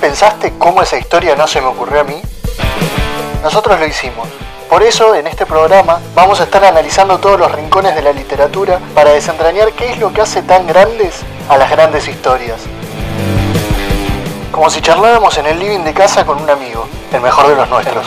pensaste cómo esa historia no se me ocurrió a mí? Nosotros lo hicimos. Por eso, en este programa, vamos a estar analizando todos los rincones de la literatura para desentrañar qué es lo que hace tan grandes a las grandes historias. Como si charláramos en el living de casa con un amigo, el mejor de los nuestros.